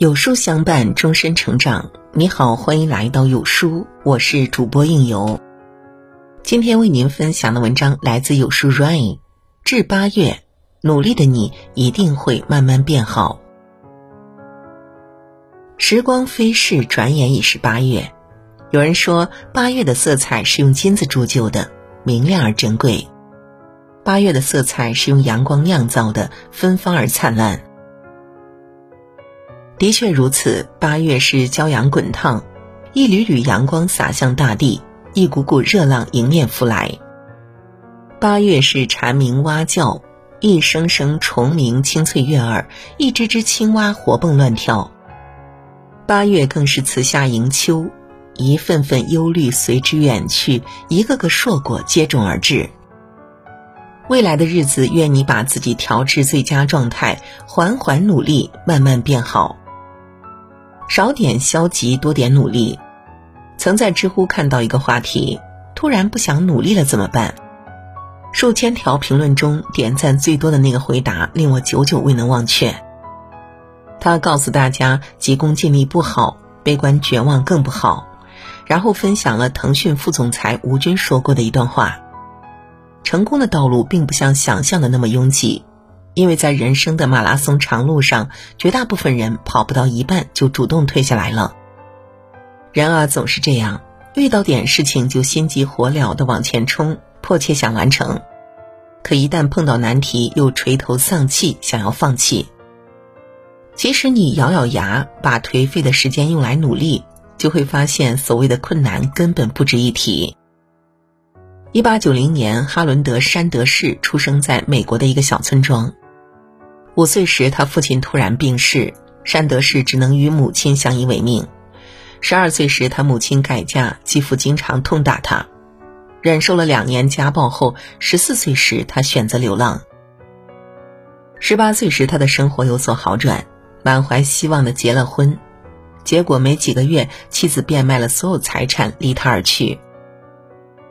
有书相伴，终身成长。你好，欢迎来到有书，我是主播应由。今天为您分享的文章来自有书 Rain。至八月，努力的你一定会慢慢变好。时光飞逝，转眼已是八月。有人说，八月的色彩是用金子铸就的，明亮而珍贵；八月的色彩是用阳光酿造的，芬芳而灿烂。的确如此，八月是骄阳滚烫，一缕缕阳光洒向大地，一股股热浪迎面扑来。八月是蝉鸣蛙叫，一声声虫鸣清脆悦耳，一只只青蛙活蹦乱跳。八月更是辞夏迎秋，一份份忧虑随之远去，一个个硕果接踵而至。未来的日子，愿你把自己调至最佳状态，缓缓努力，慢慢变好。少点消极，多点努力。曾在知乎看到一个话题：突然不想努力了怎么办？数千条评论中，点赞最多的那个回答令我久久未能忘却。他告诉大家，急功近利不好，悲观绝望更不好。然后分享了腾讯副总裁吴军说过的一段话：成功的道路并不像想象的那么拥挤。因为在人生的马拉松长路上，绝大部分人跑不到一半就主动退下来了。人啊，总是这样，遇到点事情就心急火燎的往前冲，迫切想完成；可一旦碰到难题，又垂头丧气，想要放弃。即使你咬咬牙，把颓废的时间用来努力，就会发现所谓的困难根本不值一提。一八九零年，哈伦德·山德士出生在美国的一个小村庄。五岁时，他父亲突然病逝，山德士只能与母亲相依为命。十二岁时，他母亲改嫁，继父经常痛打他。忍受了两年家暴后，十四岁时，他选择流浪。十八岁时，他的生活有所好转，满怀希望的结了婚，结果没几个月，妻子变卖了所有财产，离他而去。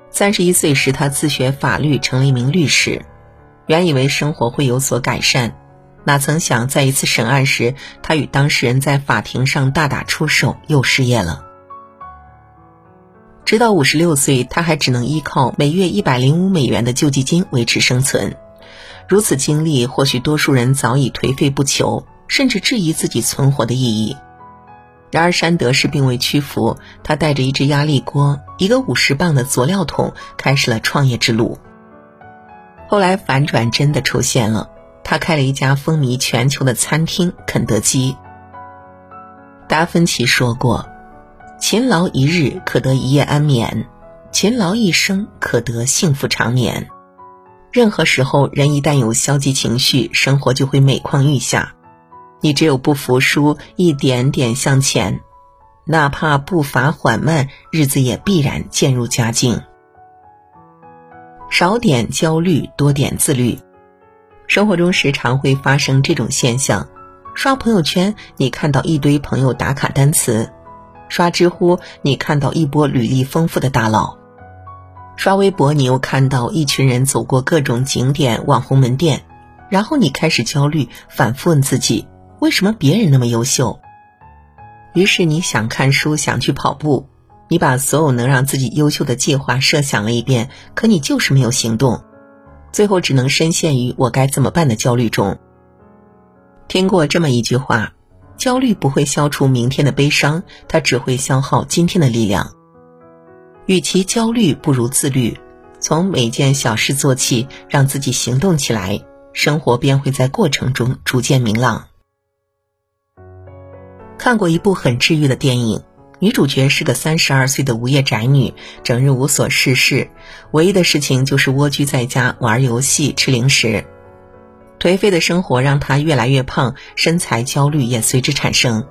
三十一岁时，他自学法律，成了一名律师。原以为生活会有所改善。哪曾想，在一次审案时，他与当事人在法庭上大打出手，又失业了。直到五十六岁，他还只能依靠每月一百零五美元的救济金维持生存。如此经历，或许多数人早已颓废不求，甚至质疑自己存活的意义。然而，山德士并未屈服，他带着一只压力锅、一个五十磅的佐料桶，开始了创业之路。后来，反转真的出现了。他开了一家风靡全球的餐厅——肯德基。达芬奇说过：“勤劳一日可得一夜安眠，勤劳一生可得幸福长眠。”任何时候，人一旦有消极情绪，生活就会每况愈下。你只有不服输，一点点向前，哪怕步伐缓慢，日子也必然渐入佳境。少点焦虑，多点自律。生活中时常会发生这种现象：刷朋友圈，你看到一堆朋友打卡单词；刷知乎，你看到一波履历丰富的大佬；刷微博，你又看到一群人走过各种景点、网红门店，然后你开始焦虑，反复问自己：为什么别人那么优秀？于是你想看书，想去跑步，你把所有能让自己优秀的计划设想了一遍，可你就是没有行动。最后只能深陷于我该怎么办的焦虑中。听过这么一句话：焦虑不会消除明天的悲伤，它只会消耗今天的力量。与其焦虑，不如自律，从每件小事做起，让自己行动起来，生活便会在过程中逐渐明朗。看过一部很治愈的电影。女主角是个三十二岁的无业宅女，整日无所事事，唯一的事情就是蜗居在家玩游戏、吃零食。颓废的生活让她越来越胖，身材焦虑也随之产生。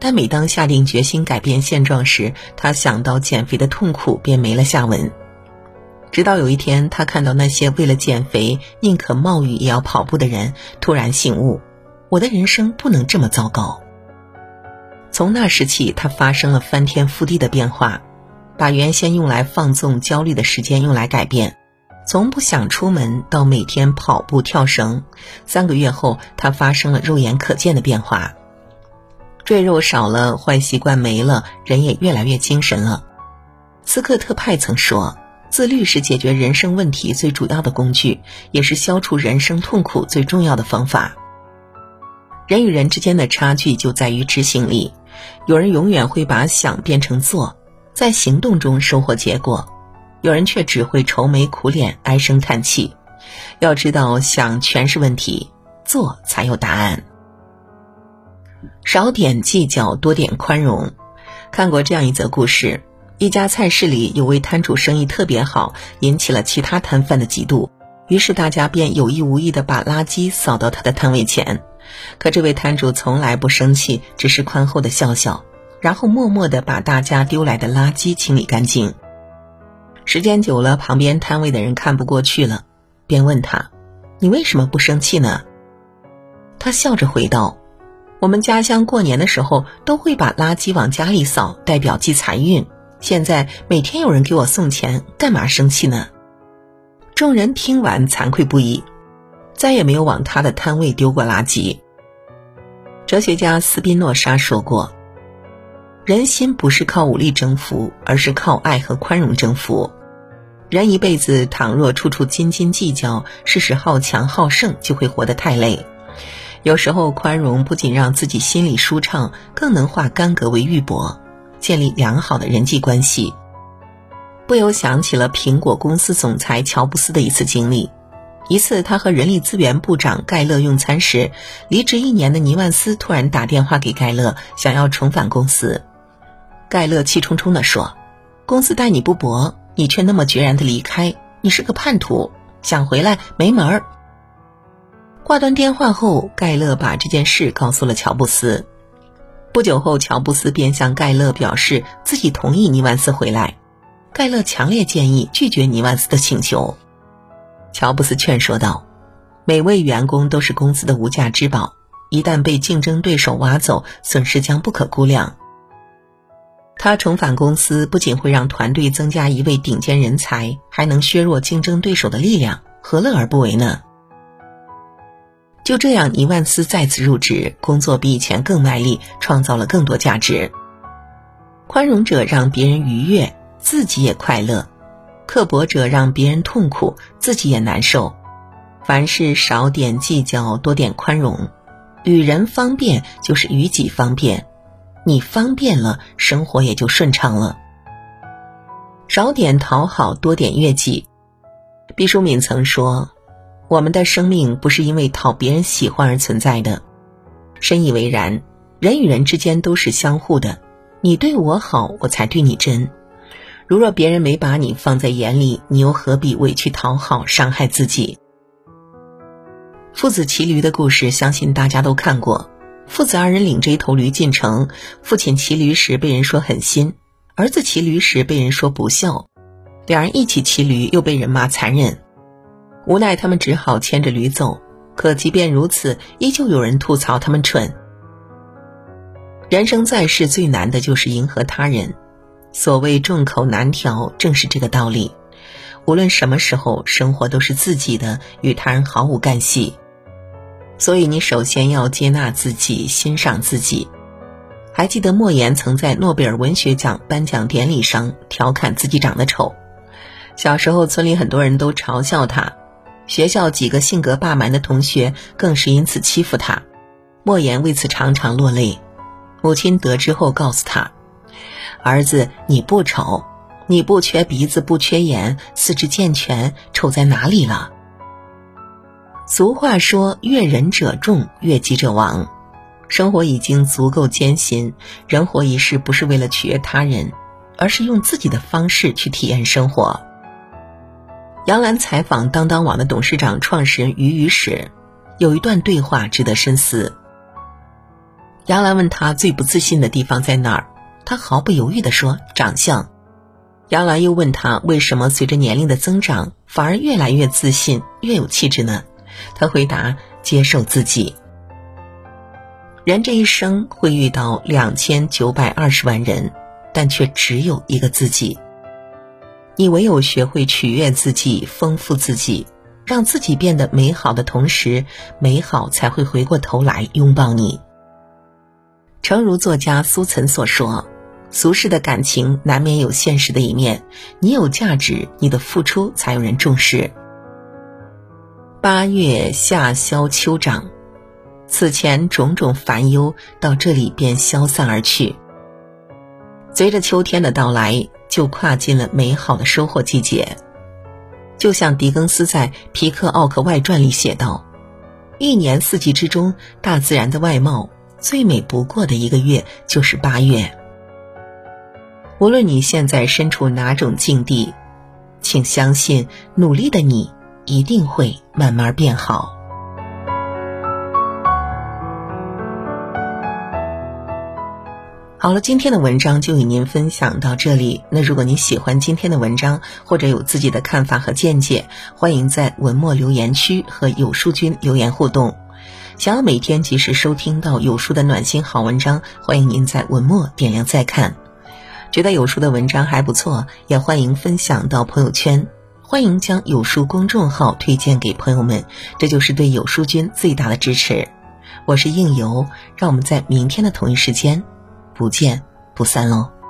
但每当下定决心改变现状时，她想到减肥的痛苦，便没了下文。直到有一天，她看到那些为了减肥宁可冒雨也要跑步的人，突然醒悟：我的人生不能这么糟糕。从那时起，他发生了翻天覆地的变化，把原先用来放纵焦虑的时间用来改变，从不想出门到每天跑步跳绳。三个月后，他发生了肉眼可见的变化。赘肉少了，坏习惯没了，人也越来越精神了。斯科特派曾说：“自律是解决人生问题最主要的工具，也是消除人生痛苦最重要的方法。”人与人之间的差距就在于执行力。有人永远会把想变成做，在行动中收获结果；有人却只会愁眉苦脸、唉声叹气。要知道，想全是问题，做才有答案。少点计较，多点宽容。看过这样一则故事：一家菜市里有位摊主生意特别好，引起了其他摊贩的嫉妒，于是大家便有意无意的把垃圾扫到他的摊位前。可这位摊主从来不生气，只是宽厚的笑笑，然后默默的把大家丢来的垃圾清理干净。时间久了，旁边摊位的人看不过去了，便问他：“你为什么不生气呢？”他笑着回道：“我们家乡过年的时候都会把垃圾往家里扫，代表积财运。现在每天有人给我送钱，干嘛生气呢？”众人听完惭愧不已。再也没有往他的摊位丢过垃圾。哲学家斯宾诺莎说过：“人心不是靠武力征服，而是靠爱和宽容征服。人一辈子倘若处处斤斤计较，事事好强好胜，就会活得太累。有时候，宽容不仅让自己心里舒畅，更能化干戈为玉帛，建立良好的人际关系。”不由想起了苹果公司总裁乔布斯的一次经历。一次，他和人力资源部长盖勒用餐时，离职一年的尼万斯突然打电话给盖勒，想要重返公司。盖勒气冲冲地说：“公司待你不薄，你却那么决然地离开，你是个叛徒，想回来没门儿。”挂断电话后，盖勒把这件事告诉了乔布斯。不久后，乔布斯便向盖勒表示自己同意尼万斯回来。盖勒强烈建议拒绝尼万斯的请求。乔布斯劝说道：“每位员工都是公司的无价之宝，一旦被竞争对手挖走，损失将不可估量。他重返公司，不仅会让团队增加一位顶尖人才，还能削弱竞争对手的力量，何乐而不为呢？”就这样，尼万斯再次入职，工作比以前更卖力，创造了更多价值。宽容者让别人愉悦，自己也快乐。刻薄者让别人痛苦，自己也难受。凡事少点计较，多点宽容。与人方便就是与己方便，你方便了，生活也就顺畅了。少点讨好，多点悦己。毕淑敏曾说：“我们的生命不是因为讨别人喜欢而存在的。”深以为然。人与人之间都是相互的，你对我好，我才对你真。如若别人没把你放在眼里，你又何必委屈讨好，伤害自己？父子骑驴的故事，相信大家都看过。父子二人领着一头驴进城，父亲骑驴时被人说狠心，儿子骑驴时被人说不孝，两人一起骑驴又被人骂残忍，无奈他们只好牵着驴走。可即便如此，依旧有人吐槽他们蠢。人生在世，最难的就是迎合他人。所谓众口难调，正是这个道理。无论什么时候，生活都是自己的，与他人毫无干系。所以，你首先要接纳自己，欣赏自己。还记得莫言曾在诺贝尔文学奖颁奖典礼上调侃自己长得丑。小时候，村里很多人都嘲笑他，学校几个性格霸蛮的同学更是因此欺负他。莫言为此常常落泪。母亲得知后告诉他。儿子，你不丑，你不缺鼻子，不缺眼，四肢健全，丑在哪里了？俗话说：“悦人者众，悦己者亡。”生活已经足够艰辛，人活一世不是为了取悦他人，而是用自己的方式去体验生活。杨澜采访当当网的董事长、创始人俞渝时，有一段对话值得深思。杨澜问他最不自信的地方在哪儿？他毫不犹豫地说：“长相。”杨澜又问他：“为什么随着年龄的增长，反而越来越自信、越有气质呢？”他回答：“接受自己。”人这一生会遇到两千九百二十万人，但却只有一个自己。你唯有学会取悦自己、丰富自己，让自己变得美好的同时，美好才会回过头来拥抱你。诚如作家苏岑所说：“俗世的感情难免有现实的一面，你有价值，你的付出才有人重视。”八月夏消秋长，此前种种烦忧到这里便消散而去。随着秋天的到来，就跨进了美好的收获季节。就像狄更斯在《皮克奥克外传》里写道：“一年四季之中，大自然的外貌最美不过的一个月就是八月。”无论你现在身处哪种境地，请相信，努力的你一定会慢慢变好。好了，今天的文章就与您分享到这里。那如果您喜欢今天的文章，或者有自己的看法和见解，欢迎在文末留言区和有书君留言互动。想要每天及时收听到有书的暖心好文章，欢迎您在文末点亮再看。觉得有书的文章还不错，也欢迎分享到朋友圈。欢迎将有书公众号推荐给朋友们，这就是对有书君最大的支持。我是应由，让我们在明天的同一时间。不见不散喽。